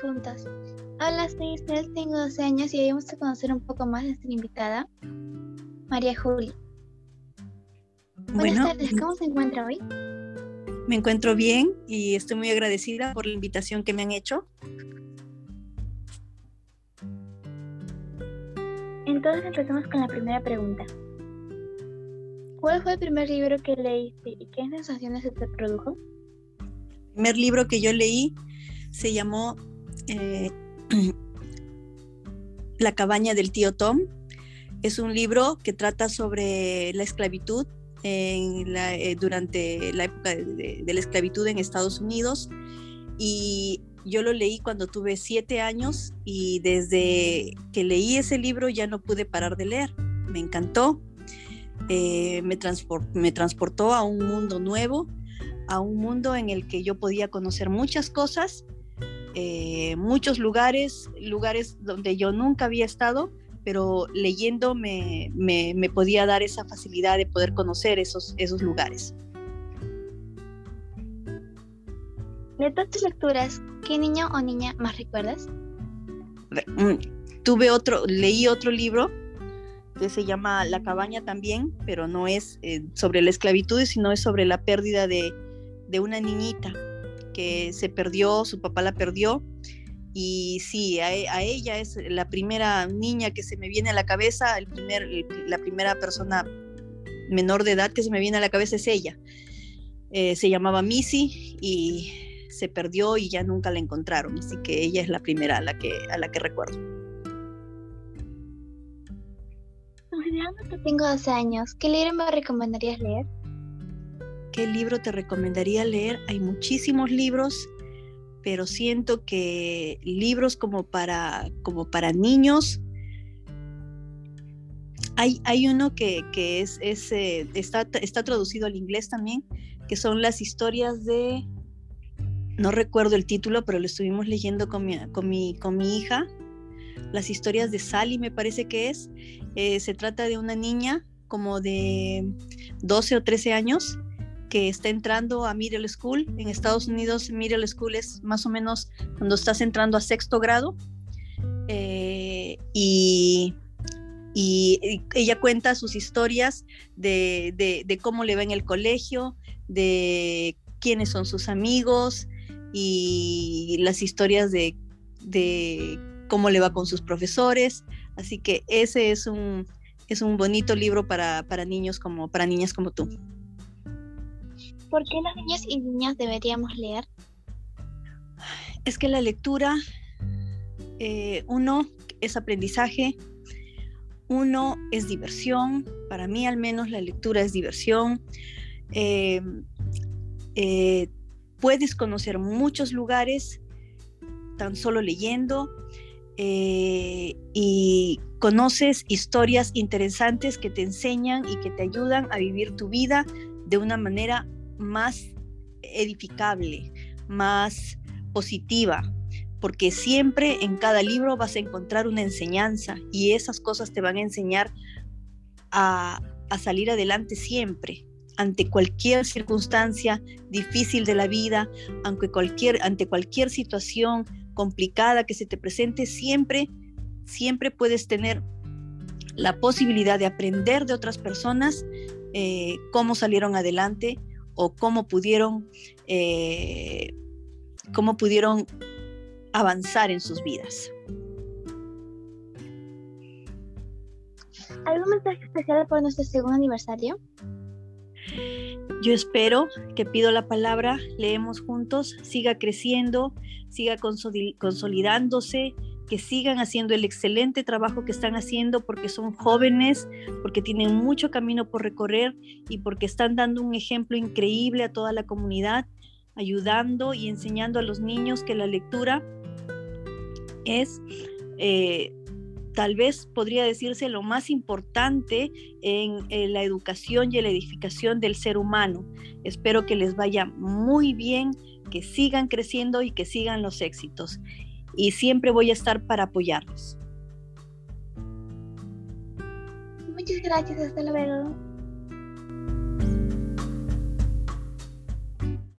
preguntas. Hola, soy Isabel, tengo 12 años y hoy vamos a conocer un poco más de nuestra invitada, María Juli. Buenas tardes, ¿cómo se encuentra hoy? Me encuentro bien y estoy muy agradecida por la invitación que me han hecho. Entonces empezamos con la primera pregunta. ¿Cuál fue el primer libro que leíste y qué sensaciones se te produjo? El primer libro que yo leí se llamó eh, La cabaña del tío Tom. Es un libro que trata sobre la esclavitud eh, durante la época de, la esclavitud en Estados Unidos y yo lo leí cuando tuve siete años y desde que leí ese libro ya no pude parar de leer. Me encantó, eh, me, me transportó a un mundo nuevo, a un mundo en el que yo podía conocer muchas cosas eh, muchos lugares, lugares donde yo nunca había estado, pero leyendo me, podía dar esa facilidad de poder conocer esos, esos lugares. De todas tus lecturas, ¿qué niño o niña más recuerdas? Mm, tuve otro, leí otro libro que se llama La cabaña también, pero no es eh, sobre la esclavitud, sino es sobre la pérdida de, de una niñita que se perdió, su papá la perdió. Y sí, a, ella es la primera niña que se me viene a la cabeza, el primer, la primera persona menor de edad que se me viene a la cabeza es ella. Eh, se llamaba Missy y se perdió y ya nunca la encontraron, así que ella es la primera a la que, a la que recuerdo. Considerando que tengo dos años, ¿qué libro me recomendarías leer? ¿Qué libro te recomendaría leer? Hay muchísimos libros, pero siento que libros como para, como para niños, hay, hay uno que, es, eh, está, está traducido al inglés también, que son las historias de, no recuerdo el título, pero lo estuvimos leyendo con mi, con mi, con mi hija, las historias de Sally me parece que es. Eh, se trata de una niña como de 12 o 13 años que está entrando a middle school. En Estados Unidos, middle school es más o menos cuando estás entrando a sexto grado. Eh, y, ella cuenta sus historias de, cómo le va en el colegio, de quiénes son sus amigos y las historias de, cómo le va con sus profesores. Así que ese es un, es un bonito libro para, para niños como para niñas como tú. ¿Por qué las niñas y niñas deberíamos leer? Es que la lectura, eh, uno, es aprendizaje, uno es diversión, para mí al menos la lectura es diversión. Eh, eh, puedes conocer muchos lugares tan solo leyendo y conoces historias interesantes que te enseñan y que te ayudan a vivir tu vida de una manera más edificable, más positiva, porque siempre en cada libro vas a encontrar una enseñanza y esas cosas te van a enseñar a, salir adelante siempre ante cualquier circunstancia difícil de la vida, aunque cualquier, ante cualquier situación complicada que se te presente, siempre, siempre puedes tener la posibilidad de aprender de otras personas eh, cómo salieron adelante o cómo pudieron, eh, cómo pudieron avanzar en sus vidas. ¿Algún mensaje especial por nuestro segundo aniversario? Yo espero que pido la palabra, leemos juntos, siga creciendo, siga consolidándose, que sigan haciendo el excelente trabajo que están haciendo porque son jóvenes, porque tienen mucho camino por recorrer y porque están dando un ejemplo increíble a toda la comunidad, ayudando y enseñando a los niños que la lectura es, eh, tal vez podría decirse, lo más importante en, en la educación y la edificación del ser humano. Espero que les vaya muy bien, que sigan creciendo y que sigan los éxitos y siempre voy a estar para apoyarlos. Muchas gracias, hasta luego.